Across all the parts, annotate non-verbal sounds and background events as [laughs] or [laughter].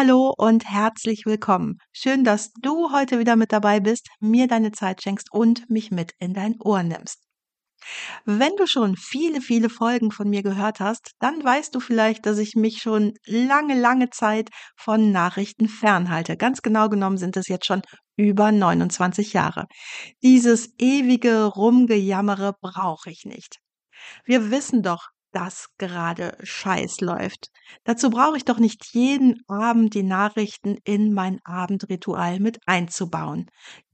Hallo und herzlich willkommen. Schön, dass du heute wieder mit dabei bist, mir deine Zeit schenkst und mich mit in dein Ohr nimmst. Wenn du schon viele, viele Folgen von mir gehört hast, dann weißt du vielleicht, dass ich mich schon lange, lange Zeit von Nachrichten fernhalte. Ganz genau genommen sind es jetzt schon über 29 Jahre. Dieses ewige Rumgejammere brauche ich nicht. Wir wissen doch, dass gerade Scheiß läuft. Dazu brauche ich doch nicht jeden Abend die Nachrichten in mein Abendritual mit einzubauen.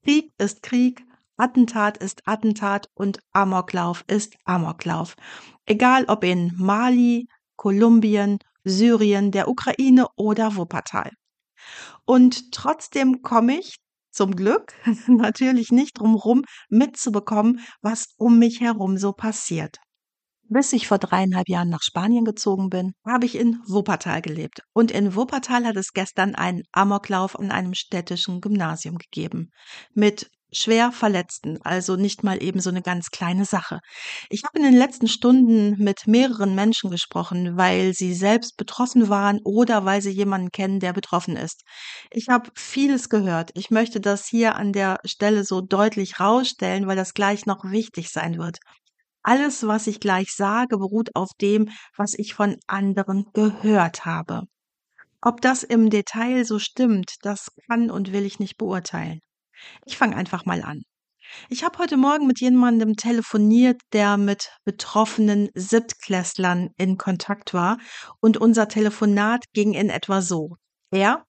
Krieg ist Krieg, Attentat ist Attentat und Amoklauf ist Amoklauf. Egal ob in Mali, Kolumbien, Syrien, der Ukraine oder Wuppertal. Und trotzdem komme ich zum Glück [laughs] natürlich nicht drumherum mitzubekommen, was um mich herum so passiert. Bis ich vor dreieinhalb Jahren nach Spanien gezogen bin, habe ich in Wuppertal gelebt. Und in Wuppertal hat es gestern einen Amoklauf an einem städtischen Gymnasium gegeben. Mit schwer Verletzten, also nicht mal eben so eine ganz kleine Sache. Ich habe in den letzten Stunden mit mehreren Menschen gesprochen, weil sie selbst betroffen waren oder weil sie jemanden kennen, der betroffen ist. Ich habe vieles gehört. Ich möchte das hier an der Stelle so deutlich rausstellen, weil das gleich noch wichtig sein wird. Alles, was ich gleich sage, beruht auf dem, was ich von anderen gehört habe. Ob das im Detail so stimmt, das kann und will ich nicht beurteilen. Ich fange einfach mal an. Ich habe heute Morgen mit jemandem telefoniert, der mit betroffenen Siebtklässlern in Kontakt war, und unser Telefonat ging in etwa so. Er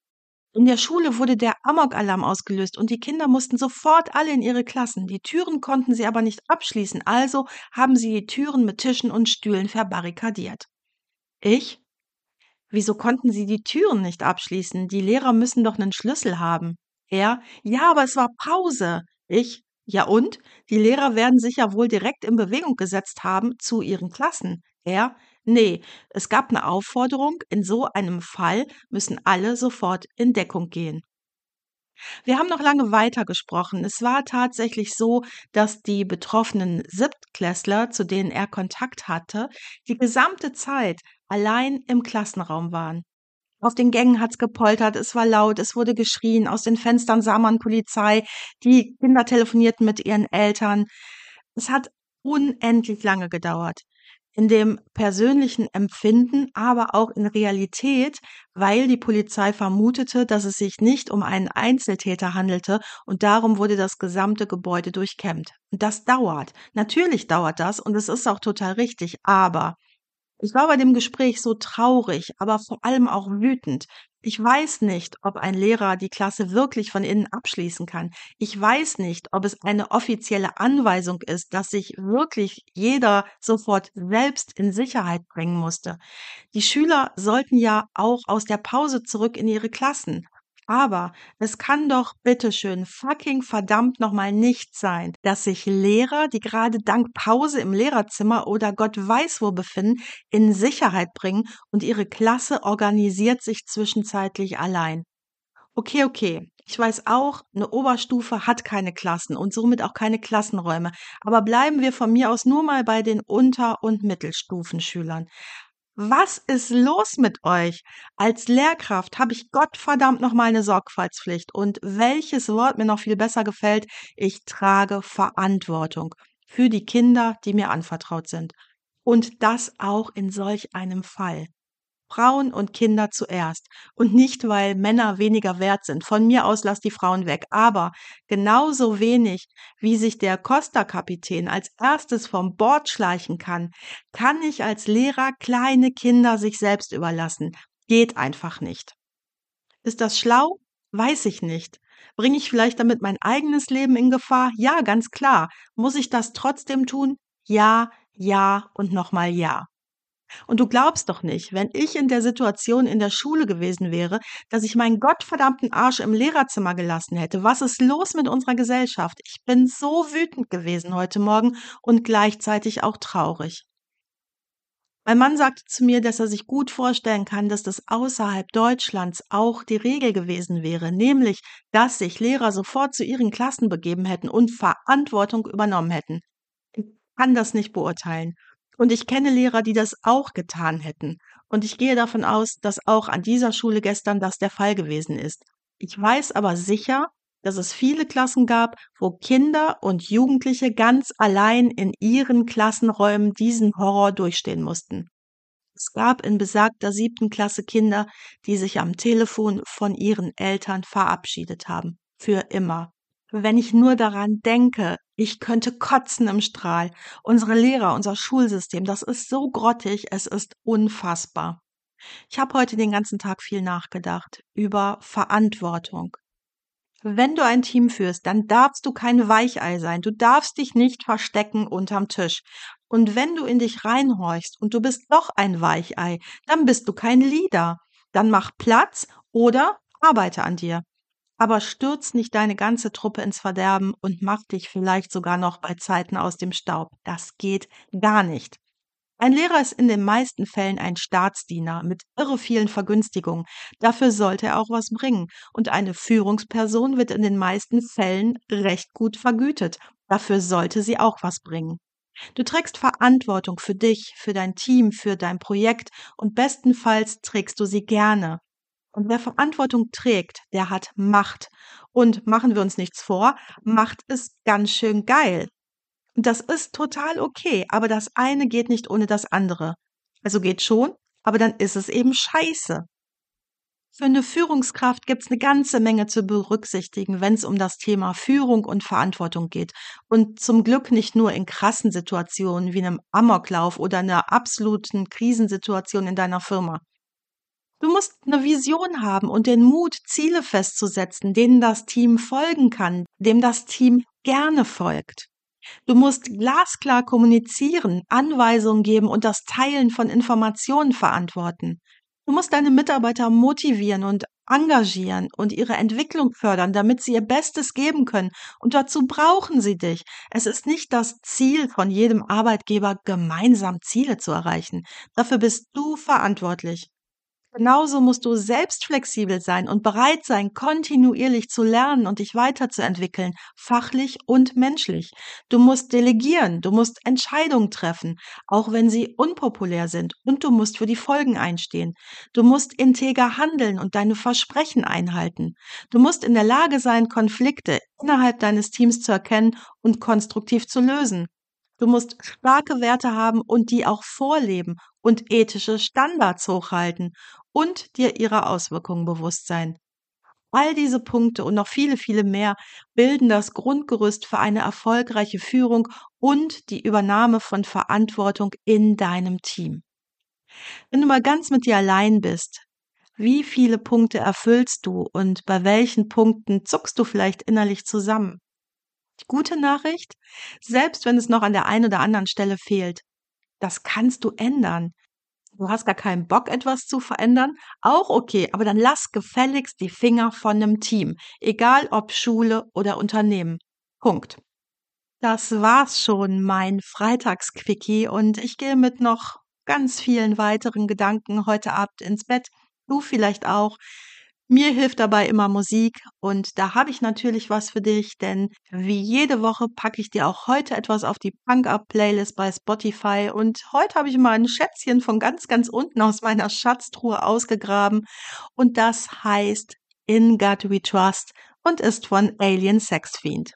in der Schule wurde der Amok-Alarm ausgelöst und die Kinder mussten sofort alle in ihre Klassen. Die Türen konnten sie aber nicht abschließen, also haben sie die Türen mit Tischen und Stühlen verbarrikadiert. Ich? Wieso konnten sie die Türen nicht abschließen? Die Lehrer müssen doch einen Schlüssel haben. Er? Ja, aber es war Pause. Ich? Ja und? Die Lehrer werden sich ja wohl direkt in Bewegung gesetzt haben zu ihren Klassen. Er? Nee, es gab eine Aufforderung, in so einem Fall müssen alle sofort in Deckung gehen. Wir haben noch lange weiter gesprochen. Es war tatsächlich so, dass die betroffenen Siebtklässler, zu denen er Kontakt hatte, die gesamte Zeit allein im Klassenraum waren. Auf den Gängen hat's gepoltert, es war laut, es wurde geschrien, aus den Fenstern sah man Polizei, die Kinder telefonierten mit ihren Eltern. Es hat unendlich lange gedauert in dem persönlichen Empfinden, aber auch in Realität, weil die Polizei vermutete, dass es sich nicht um einen Einzeltäter handelte und darum wurde das gesamte Gebäude durchkämmt. Und das dauert. Natürlich dauert das und es ist auch total richtig, aber ich war bei dem Gespräch so traurig, aber vor allem auch wütend. Ich weiß nicht, ob ein Lehrer die Klasse wirklich von innen abschließen kann. Ich weiß nicht, ob es eine offizielle Anweisung ist, dass sich wirklich jeder sofort selbst in Sicherheit bringen musste. Die Schüler sollten ja auch aus der Pause zurück in ihre Klassen. Aber es kann doch bitteschön fucking verdammt nochmal nicht sein, dass sich Lehrer, die gerade dank Pause im Lehrerzimmer oder Gott weiß wo befinden, in Sicherheit bringen und ihre Klasse organisiert sich zwischenzeitlich allein. Okay, okay. Ich weiß auch, eine Oberstufe hat keine Klassen und somit auch keine Klassenräume. Aber bleiben wir von mir aus nur mal bei den Unter- und Mittelstufenschülern. Was ist los mit euch? Als Lehrkraft habe ich Gottverdammt noch mal eine Sorgfaltspflicht. Und welches Wort mir noch viel besser gefällt, ich trage Verantwortung für die Kinder, die mir anvertraut sind. Und das auch in solch einem Fall. Frauen und Kinder zuerst. Und nicht, weil Männer weniger wert sind. Von mir aus lass die Frauen weg. Aber genauso wenig, wie sich der Costa-Kapitän als erstes vom Bord schleichen kann, kann ich als Lehrer kleine Kinder sich selbst überlassen. Geht einfach nicht. Ist das schlau? Weiß ich nicht. Bringe ich vielleicht damit mein eigenes Leben in Gefahr? Ja, ganz klar. Muss ich das trotzdem tun? Ja, ja und nochmal ja. Und du glaubst doch nicht, wenn ich in der Situation in der Schule gewesen wäre, dass ich meinen gottverdammten Arsch im Lehrerzimmer gelassen hätte. Was ist los mit unserer Gesellschaft? Ich bin so wütend gewesen heute Morgen und gleichzeitig auch traurig. Mein Mann sagte zu mir, dass er sich gut vorstellen kann, dass das außerhalb Deutschlands auch die Regel gewesen wäre, nämlich, dass sich Lehrer sofort zu ihren Klassen begeben hätten und Verantwortung übernommen hätten. Ich kann das nicht beurteilen. Und ich kenne Lehrer, die das auch getan hätten. Und ich gehe davon aus, dass auch an dieser Schule gestern das der Fall gewesen ist. Ich weiß aber sicher, dass es viele Klassen gab, wo Kinder und Jugendliche ganz allein in ihren Klassenräumen diesen Horror durchstehen mussten. Es gab in besagter siebten Klasse Kinder, die sich am Telefon von ihren Eltern verabschiedet haben. Für immer. Wenn ich nur daran denke, ich könnte kotzen im Strahl. Unsere Lehrer, unser Schulsystem, das ist so grottig, es ist unfassbar. Ich habe heute den ganzen Tag viel nachgedacht über Verantwortung. Wenn du ein Team führst, dann darfst du kein Weichei sein. Du darfst dich nicht verstecken unterm Tisch. Und wenn du in dich reinhorchst und du bist doch ein Weichei, dann bist du kein Leader. Dann mach Platz oder arbeite an dir aber stürz nicht deine ganze Truppe ins Verderben und mach dich vielleicht sogar noch bei Zeiten aus dem Staub. Das geht gar nicht. Ein Lehrer ist in den meisten Fällen ein Staatsdiener mit irre vielen Vergünstigungen. Dafür sollte er auch was bringen. Und eine Führungsperson wird in den meisten Fällen recht gut vergütet. Dafür sollte sie auch was bringen. Du trägst Verantwortung für dich, für dein Team, für dein Projekt und bestenfalls trägst du sie gerne. Und wer Verantwortung trägt, der hat Macht. Und machen wir uns nichts vor, Macht ist ganz schön geil. Und das ist total okay, aber das eine geht nicht ohne das andere. Also geht schon, aber dann ist es eben scheiße. Für eine Führungskraft gibt es eine ganze Menge zu berücksichtigen, wenn es um das Thema Führung und Verantwortung geht. Und zum Glück nicht nur in krassen Situationen wie einem Amoklauf oder einer absoluten Krisensituation in deiner Firma. Du musst eine Vision haben und den Mut, Ziele festzusetzen, denen das Team folgen kann, dem das Team gerne folgt. Du musst glasklar kommunizieren, Anweisungen geben und das Teilen von Informationen verantworten. Du musst deine Mitarbeiter motivieren und engagieren und ihre Entwicklung fördern, damit sie ihr Bestes geben können. Und dazu brauchen sie dich. Es ist nicht das Ziel von jedem Arbeitgeber, gemeinsam Ziele zu erreichen. Dafür bist du verantwortlich. Genauso musst du selbst flexibel sein und bereit sein, kontinuierlich zu lernen und dich weiterzuentwickeln, fachlich und menschlich. Du musst delegieren, du musst Entscheidungen treffen, auch wenn sie unpopulär sind, und du musst für die Folgen einstehen. Du musst integer handeln und deine Versprechen einhalten. Du musst in der Lage sein, Konflikte innerhalb deines Teams zu erkennen und konstruktiv zu lösen. Du musst starke Werte haben und die auch vorleben und ethische Standards hochhalten und dir ihrer Auswirkungen bewusst sein. All diese Punkte und noch viele, viele mehr bilden das Grundgerüst für eine erfolgreiche Führung und die Übernahme von Verantwortung in deinem Team. Wenn du mal ganz mit dir allein bist, wie viele Punkte erfüllst du und bei welchen Punkten zuckst du vielleicht innerlich zusammen? Die gute Nachricht, selbst wenn es noch an der einen oder anderen Stelle fehlt, das kannst du ändern du hast gar keinen Bock, etwas zu verändern, auch okay, aber dann lass gefälligst die Finger von einem Team, egal ob Schule oder Unternehmen. Punkt. Das war's schon, mein Freitagsquickie, und ich gehe mit noch ganz vielen weiteren Gedanken heute Abend ins Bett. Du vielleicht auch. Mir hilft dabei immer Musik und da habe ich natürlich was für dich, denn wie jede Woche packe ich dir auch heute etwas auf die Punk-Up-Playlist bei Spotify und heute habe ich mal ein Schätzchen von ganz, ganz unten aus meiner Schatztruhe ausgegraben und das heißt In God We Trust und ist von Alien Sex Fiend.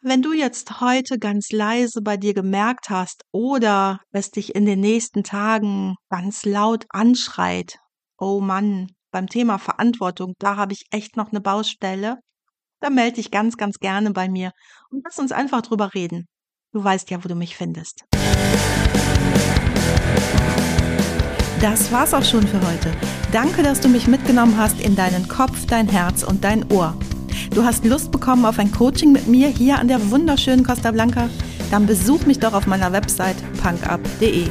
Wenn du jetzt heute ganz leise bei dir gemerkt hast oder es dich in den nächsten Tagen ganz laut anschreit, oh Mann, beim Thema Verantwortung, da habe ich echt noch eine Baustelle, dann melde dich ganz, ganz gerne bei mir und lass uns einfach drüber reden. Du weißt ja, wo du mich findest. Das war's auch schon für heute. Danke, dass du mich mitgenommen hast in deinen Kopf, dein Herz und dein Ohr. Du hast Lust bekommen auf ein Coaching mit mir hier an der wunderschönen Costa Blanca? Dann besuch mich doch auf meiner Website punkup.de.